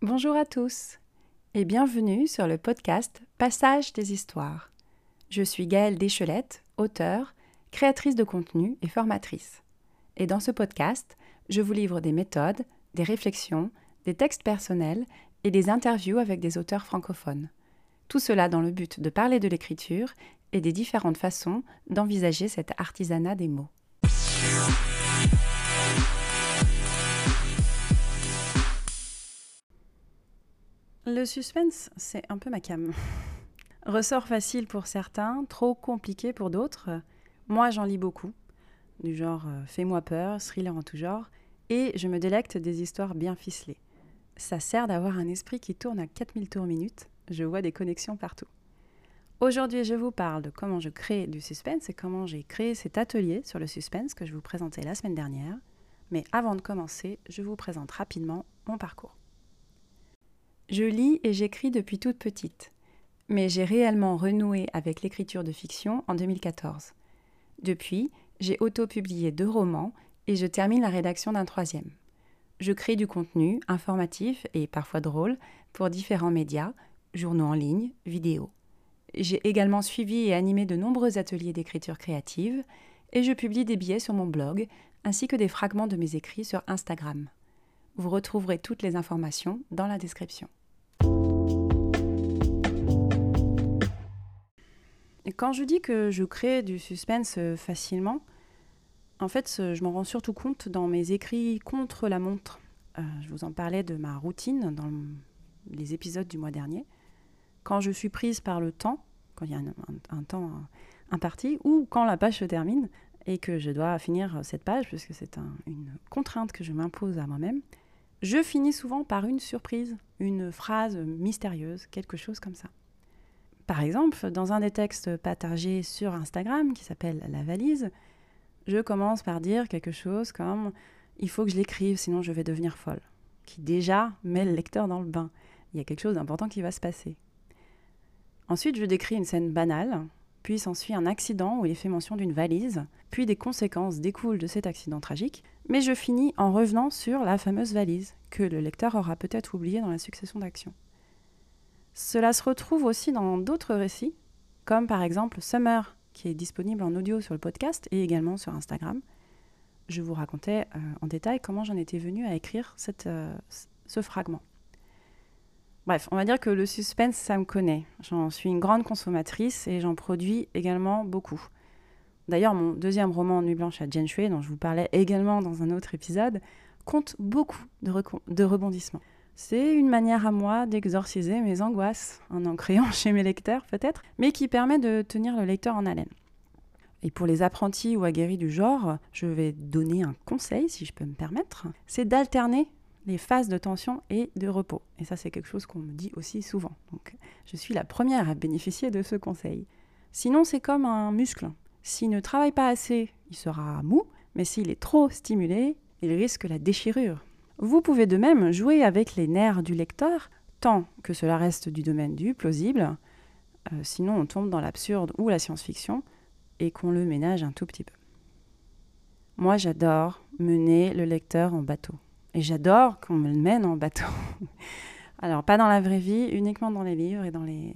Bonjour à tous et bienvenue sur le podcast Passage des histoires. Je suis Gaëlle Deschelette, auteure, créatrice de contenu et formatrice. Et dans ce podcast, je vous livre des méthodes, des réflexions, des textes personnels et des interviews avec des auteurs francophones. Tout cela dans le but de parler de l'écriture et des différentes façons d'envisager cet artisanat des mots. Le suspense, c'est un peu ma cam. Ressort facile pour certains, trop compliqué pour d'autres. Moi, j'en lis beaucoup, du genre euh, Fais-moi peur, thriller en tout genre, et je me délecte des histoires bien ficelées. Ça sert d'avoir un esprit qui tourne à 4000 tours minute, je vois des connexions partout. Aujourd'hui, je vous parle de comment je crée du suspense et comment j'ai créé cet atelier sur le suspense que je vous présentais la semaine dernière. Mais avant de commencer, je vous présente rapidement mon parcours. Je lis et j'écris depuis toute petite, mais j'ai réellement renoué avec l'écriture de fiction en 2014. Depuis, j'ai auto-publié deux romans et je termine la rédaction d'un troisième. Je crée du contenu informatif et parfois drôle pour différents médias, journaux en ligne, vidéos. J'ai également suivi et animé de nombreux ateliers d'écriture créative et je publie des billets sur mon blog ainsi que des fragments de mes écrits sur Instagram. Vous retrouverez toutes les informations dans la description. quand je dis que je crée du suspense euh, facilement, en fait, je m'en rends surtout compte dans mes écrits contre la montre. Euh, je vous en parlais de ma routine dans les épisodes du mois dernier. Quand je suis prise par le temps, quand il y a un, temps imparti, ou quand la page se termine et que je dois finir cette page, puisque c'est une contrainte que je m'impose à moi-même, je finis souvent par une surprise, une phrase mystérieuse, quelque chose comme ça. Par exemple, dans un des textes partagés sur Instagram qui s'appelle La valise, je commence par dire quelque chose comme Il faut que je l'écrive, sinon je vais devenir folle, qui déjà met le lecteur dans le bain. Il y a quelque chose d'important qui va se passer. Ensuite, je décris une scène banale, puis s'ensuit un accident où il est fait mention d'une valise, puis des conséquences découlent de cet accident tragique, mais je finis en revenant sur la fameuse valise, que le lecteur aura peut-être oubliée dans la succession d'actions. Cela se retrouve aussi dans d'autres récits, comme par exemple Summer, qui est disponible en audio sur le podcast et également sur Instagram. Je vous racontais euh, en détail comment j'en étais venue à écrire euh, ce fragment. Bref, on va dire que le suspense, ça me connaît. J'en suis une grande consommatrice et j'en produis également beaucoup. D'ailleurs, mon deuxième roman, Nuit blanche à Shui, dont je vous parlais également dans un autre épisode, compte beaucoup de rebondissements. C'est une manière à moi d'exorciser mes angoisses, en en créant chez mes lecteurs peut-être, mais qui permet de tenir le lecteur en haleine. Et pour les apprentis ou aguerris du genre, je vais donner un conseil, si je peux me permettre, c'est d'alterner les phases de tension et de repos. Et ça, c'est quelque chose qu'on me dit aussi souvent. Donc, je suis la première à bénéficier de ce conseil. Sinon, c'est comme un muscle. S'il ne travaille pas assez, il sera mou, mais s'il est trop stimulé, il risque la déchirure. Vous pouvez de même jouer avec les nerfs du lecteur, tant que cela reste du domaine du plausible, euh, sinon on tombe dans l'absurde ou la science-fiction, et qu'on le ménage un tout petit peu. Moi j'adore mener le lecteur en bateau, et j'adore qu'on me le mène en bateau. Alors pas dans la vraie vie, uniquement dans les livres et dans les...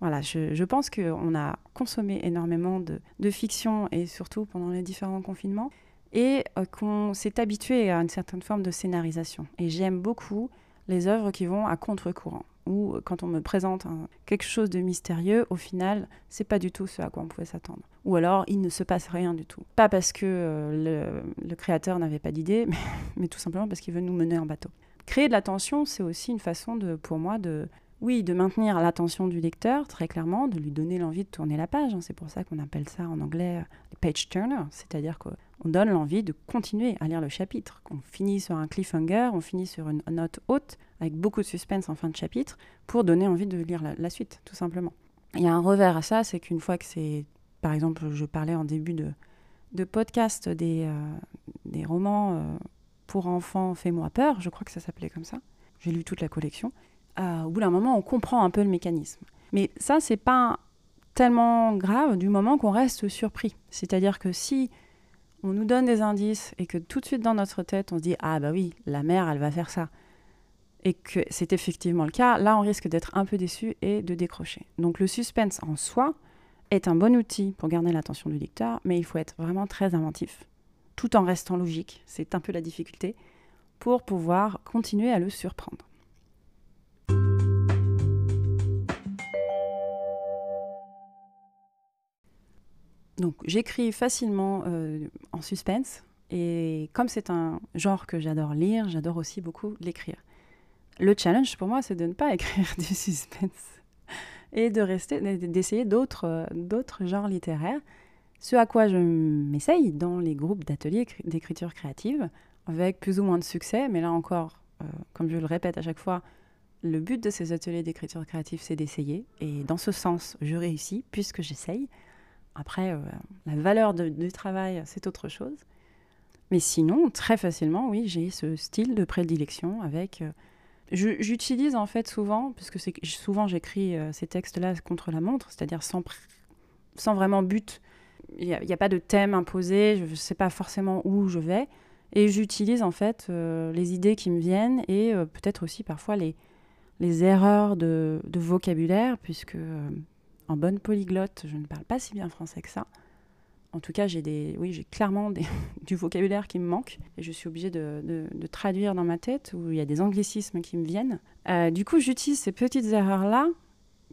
Voilà, je, pense qu'on a consommé énormément de fiction, et surtout pendant les différents confinements, et euh, qu'on s'est habitué à une certaine forme de scénarisation. Et j'aime beaucoup les œuvres qui vont à contre-courant, où euh, quand on me présente quelque chose de mystérieux, au final, c'est pas du tout ce à quoi on pouvait s'attendre. Ou alors, il ne se passe rien du tout. Pas parce que euh, le, créateur n'avait pas d'idée, mais, tout simplement parce qu'il veut nous mener en bateau. Créer de la tension, c'est aussi une façon pour moi de, oui, de maintenir l'attention du lecteur, très clairement, de lui donner l'envie de tourner la page. Hein. C'est pour ça qu'on appelle ça en anglais page turner, c'est-à-dire que on donne l'envie de continuer à lire le chapitre. On finit sur un cliffhanger, on finit sur une note haute, avec beaucoup de suspense en fin de chapitre, pour donner envie de lire la, suite, tout simplement. Il y a un revers à ça, c'est qu'une fois que c'est, par exemple, je parlais en début de, podcast des, euh, romans euh, pour enfants Fais-moi peur, je crois que ça s'appelait comme ça. J'ai lu toute la collection. Euh, au bout d'un moment, on comprend un peu le mécanisme. Mais ça, c'est pas tellement grave du moment qu'on reste surpris. C'est-à-dire que si on nous donne des indices et que tout de suite dans notre tête on se dit ah bah oui la mère elle va faire ça et que c'est effectivement le cas, là on risque d'être un peu déçu et de décrocher. Donc le suspense en soi est un bon outil pour garder l'attention du lecteur, mais il faut être vraiment très inventif, tout en restant logique, c'est un peu la difficulté, pour pouvoir continuer à le surprendre. Donc j'écris facilement euh, en suspense, et comme c'est un genre que j'adore lire, j'adore aussi beaucoup l'écrire. Le challenge pour moi, c'est de ne pas écrire du suspense et de rester, d'essayer d'autres, d'autres genres littéraires. Ce à quoi je m'essaye dans les groupes d'ateliers d'écriture créative, avec plus ou moins de succès, mais là encore, euh, comme je le répète à chaque fois, le but de ces ateliers d'écriture créative, c'est d'essayer. Et dans ce sens, je réussis puisque j'essaye. Après, euh, la valeur du travail, c'est autre chose. Mais sinon, très facilement, oui, j'ai ce style de prédilection avec euh, J'utilise en fait souvent, parce que souvent j'écris euh, ces textes-là contre la montre, c'est-à-dire sans, sans vraiment but. Il n'y a, pas de thème imposé, je ne sais pas forcément où je vais. Et j'utilise en fait les idées qui me viennent et peut-être aussi parfois les, les erreurs de vocabulaire, puisque en bonne polyglotte, je ne parle pas si bien français que ça en tout cas, j'ai des, oui, j'ai clairement du vocabulaire qui me manque et je suis obligée de, traduire dans ma tête où il y a des anglicismes qui me viennent. Euh, du coup, j'utilise ces petites erreurs-là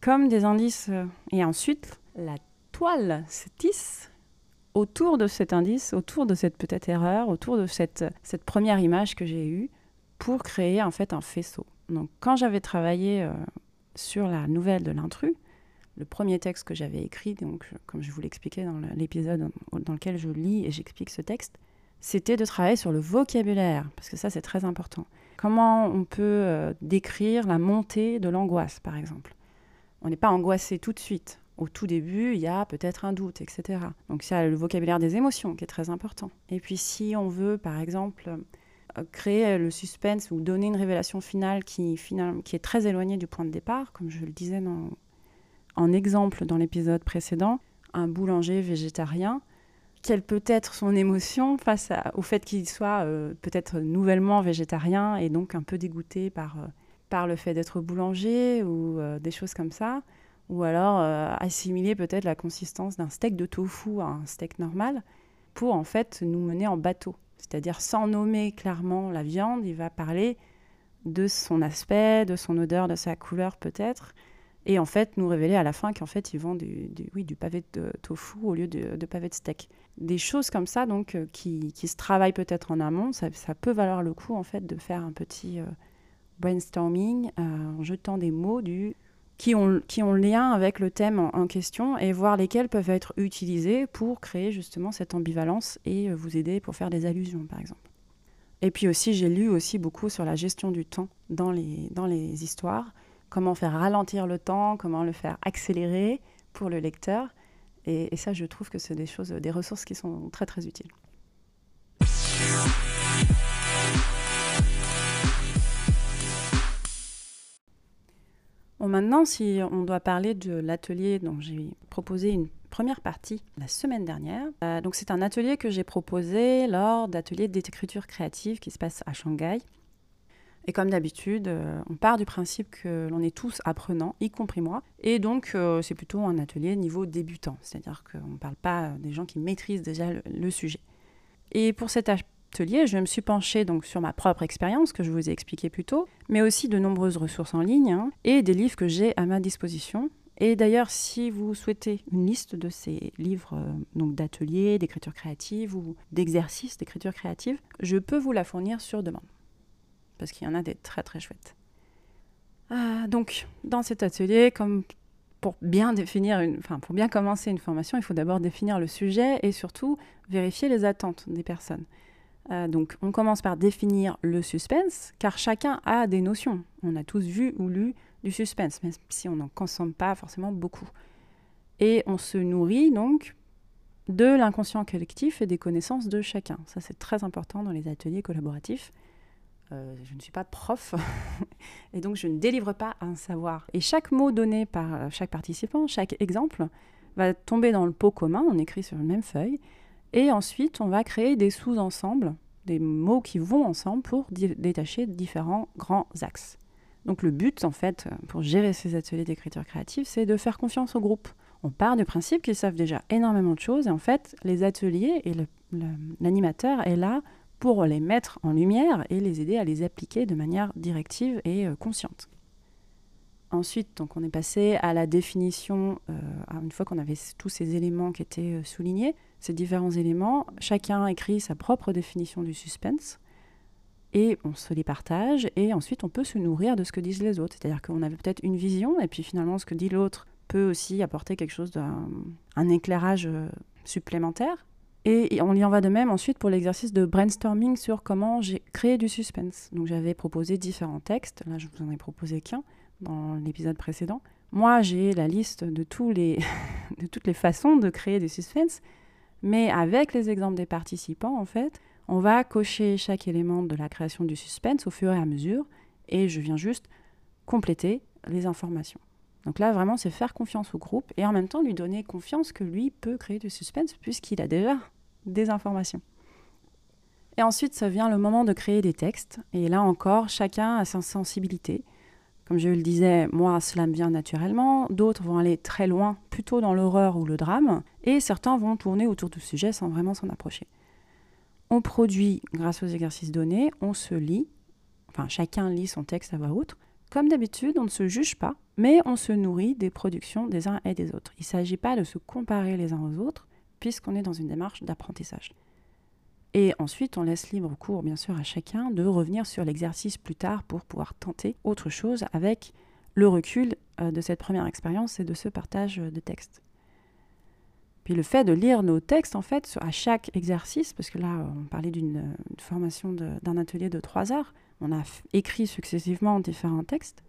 comme des indices euh, et ensuite la toile se tisse autour de cet indice, autour de cette peut-être erreur, autour de cette, cette première image que j'ai eue pour créer en fait un faisceau. Donc, quand j'avais travaillé euh, sur la nouvelle de l'intrus, le premier texte que j'avais écrit, donc comme je vous l'expliquais dans l'épisode dans lequel je lis et j'explique ce texte, c'était de travailler sur le vocabulaire, parce que ça c'est très important. Comment on peut euh, décrire la montée de l'angoisse, par exemple? On n'est pas angoissé tout de suite. Au tout début, il y a peut-être un doute, etc. Donc il y a le vocabulaire des émotions qui est très important. Et puis si on veut, par exemple, euh, créer le suspense ou donner une révélation finale qui, qui est très éloignée du point de départ, comme je le disais dans, en exemple dans l'épisode précédent, un boulanger végétarien, quelle peut être son émotion face au fait qu'il soit euh, peut-être nouvellement végétarien et donc un peu dégoûté par, euh, par le fait d'être boulanger ou euh, des choses comme ça, ou alors assimiler peut-être la consistance d'un steak de tofu à un steak normal pour en fait nous mener en bateau. C'est-à-dire sans nommer clairement la viande, il va parler de son aspect, de son odeur, de sa couleur peut-être, et en fait nous révéler à la fin qu'en fait ils vendent du, oui, du pavé de tofu au lieu de, pavé de steak. Des choses comme ça donc euh, qui, qui, se travaillent peut-être en amont, ça, peut valoir le coup en fait de faire un petit euh, brainstorming euh, en jetant des mots du, qui, ont, qui ont lien avec le thème en, question et voir lesquels peuvent être utilisés pour créer justement cette ambivalence et vous aider pour faire des allusions par exemple. Et puis aussi j'ai lu aussi beaucoup sur la gestion du temps dans les, dans les histoires comment faire ralentir le temps, comment le faire accélérer pour le lecteur. Et, ça, je trouve que c'est des choses, des ressources qui sont très très utiles. Bon, maintenant, si on doit parler de l'atelier dont j'ai proposé une première partie la semaine dernière, euh, donc c'est un atelier que j'ai proposé lors d'ateliers d'écriture créative qui se passe à Shanghai et comme d'habitude, euh, on part du principe que l'on est tous apprenants, y compris moi. Et donc, euh, c'est plutôt un atelier niveau débutant, c'est-à-dire qu'on ne parle pas des gens qui maîtrisent déjà le, sujet. Et pour cet atelier, je me suis penchée donc sur ma propre expérience que je vous ai expliqué plus tôt, mais aussi de nombreuses ressources en ligne hein, et des livres que j'ai à ma disposition. Et d'ailleurs, si vous souhaitez une liste de ces livres euh, d'ateliers, d'écriture créative ou d'exercices d'écriture créative, je peux vous la fournir sur demande parce qu'il y en a des très très chouettes. Ah, donc, dans cet atelier, comme pour bien définir, une, enfin pour bien commencer une formation, il faut d'abord définir le sujet et surtout vérifier les attentes des personnes. Euh, donc, on commence par définir le suspense, car chacun a des notions. On a tous vu ou lu du suspense, même si on n'en consomme pas forcément beaucoup. Et on se nourrit donc de l'inconscient collectif et des connaissances de chacun. Ça, c'est très important dans les ateliers collaboratifs. Euh, je ne suis pas prof et donc je ne délivre pas un savoir. Et chaque mot donné par euh, chaque participant, chaque exemple, va tomber dans le pot commun, on écrit sur une même feuille, et ensuite on va créer des sous-ensembles, des mots qui vont ensemble pour détacher différents grands axes. Donc le but, en fait, pour gérer ces ateliers d'écriture créative, c'est de faire confiance au groupe. On part du principe qu'ils savent déjà énormément de choses, et en fait, les ateliers et l'animateur est là pour les mettre en lumière et les aider à les appliquer de manière directive et euh, consciente. Ensuite, donc, on est passé à la définition, euh, une fois qu'on avait tous ces éléments qui étaient euh, soulignés, ces différents éléments, chacun écrit sa propre définition du suspense et on se les partage et ensuite on peut se nourrir de ce que disent les autres. C'est-à-dire qu'on avait peut-être une vision et puis finalement ce que dit l'autre peut aussi apporter quelque chose d'un éclairage supplémentaire. Et on y en va de même ensuite pour l'exercice de brainstorming sur comment j'ai créé du suspense. Donc j'avais proposé différents textes, là je vous en ai proposé qu'un dans l'épisode précédent. Moi j'ai la liste de, tous les de toutes les façons de créer du suspense, mais avec les exemples des participants en fait, on va cocher chaque élément de la création du suspense au fur et à mesure, et je viens juste compléter les informations. Donc là, vraiment, c'est faire confiance au groupe et en même temps lui donner confiance que lui peut créer du suspense puisqu'il a déjà des informations. Et ensuite, ça vient le moment de créer des textes. Et là encore, chacun a sa sensibilité. Comme je le disais, moi, cela me vient naturellement. D'autres vont aller très loin, plutôt dans l'horreur ou le drame. Et certains vont tourner autour du sujet sans vraiment s'en approcher. On produit grâce aux exercices donnés, on se lit. Enfin, chacun lit son texte à voix haute. Comme d'habitude, on ne se juge pas, mais on se nourrit des productions des uns et des autres. Il ne s'agit pas de se comparer les uns aux autres, puisqu'on est dans une démarche d'apprentissage. Et ensuite, on laisse libre cours, bien sûr, à chacun de revenir sur l'exercice plus tard pour pouvoir tenter autre chose avec le recul euh, de cette première expérience et de ce partage de textes. Puis le fait de lire nos textes, en fait, à chaque exercice, parce que là, on parlait d'une formation d'un atelier de trois heures, on a écrit successivement différents textes.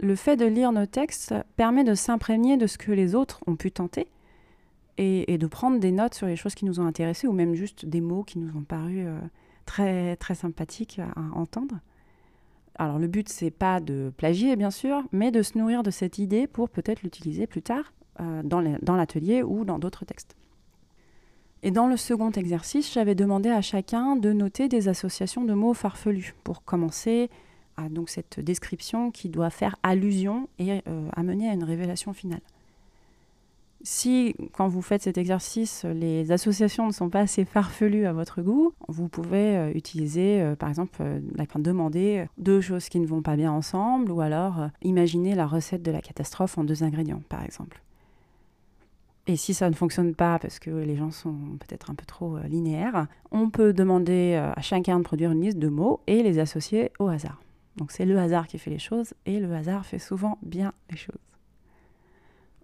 Le fait de lire nos textes permet de s'imprégner de ce que les autres ont pu tenter et, de prendre des notes sur les choses qui nous ont intéressés ou même juste des mots qui nous ont paru euh, très, très sympathiques à, entendre. Alors le but, c'est pas de plagier, bien sûr, mais de se nourrir de cette idée pour peut-être l'utiliser plus tard euh, dans l'atelier ou dans d'autres textes. Et dans le second exercice, j'avais demandé à chacun de noter des associations de mots farfelus pour commencer à donc cette description qui doit faire allusion et euh, amener à une révélation finale si, quand vous faites cet exercice, les associations ne sont pas assez farfelues à votre goût, vous pouvez euh, utiliser, euh, par exemple, euh, demander deux choses qui ne vont pas bien ensemble, ou alors imaginer la recette de la catastrophe en deux ingrédients, par exemple. Et si ça ne fonctionne pas parce que les gens sont peut-être un peu trop linéaires, on peut demander à chacun de produire une liste de mots et les associer au hasard. Donc c'est le hasard qui fait les choses et le hasard fait souvent bien les choses.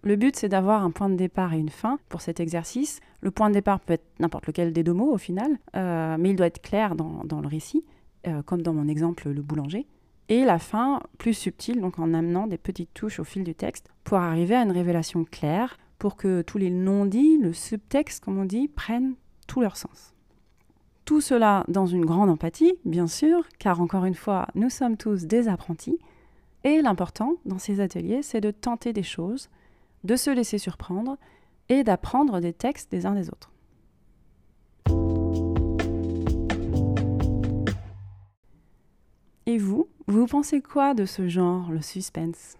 Le but, c'est d'avoir un point de départ et une fin pour cet exercice. Le point de départ peut être n'importe lequel des deux mots au final, euh, mais il doit être clair dans, le récit, euh, comme dans mon exemple le boulanger. Et la fin, plus subtile, donc en amenant des petites touches au fil du texte pour arriver à une révélation claire, pour que tous les non-dits, le subtexte, comme on dit, prennent tout leur sens. Tout cela dans une grande empathie, bien sûr, car encore une fois, nous sommes tous des apprentis. Et l'important dans ces ateliers, c'est de tenter des choses, de se laisser surprendre et d'apprendre des textes des uns des autres. Et vous, vous pensez quoi de ce genre, le suspense?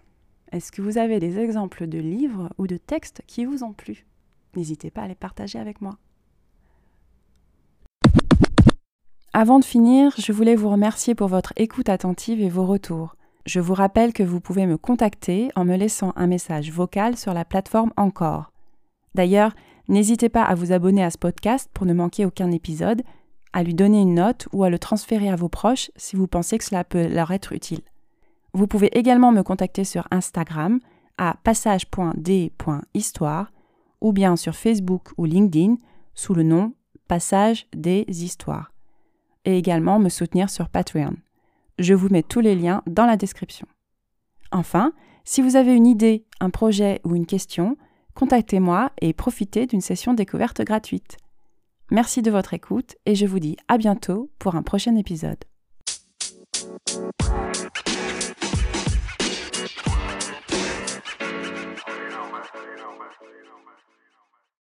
Est-ce que vous avez des exemples de livres ou de textes qui vous ont plu? N'hésitez pas à les partager avec moi. Avant de finir, je voulais vous remercier pour votre écoute attentive et vos retours. Je vous rappelle que vous pouvez me contacter en me laissant un message vocal sur la plateforme Encore. D'ailleurs, n'hésitez pas à vous abonner à ce podcast pour ne manquer aucun épisode, à lui donner une note ou à le transférer à vos proches si vous pensez que cela peut leur être utile. Vous pouvez également me contacter sur Instagram à passage.d.histoire ou bien sur Facebook ou LinkedIn sous le nom Passage des Histoires. Et également me soutenir sur Patreon. Je vous mets tous les liens dans la description. Enfin, si vous avez une idée, un projet ou une question, contactez-moi et profitez d'une session découverte gratuite. Merci de votre écoute et je vous dis à bientôt pour un prochain épisode.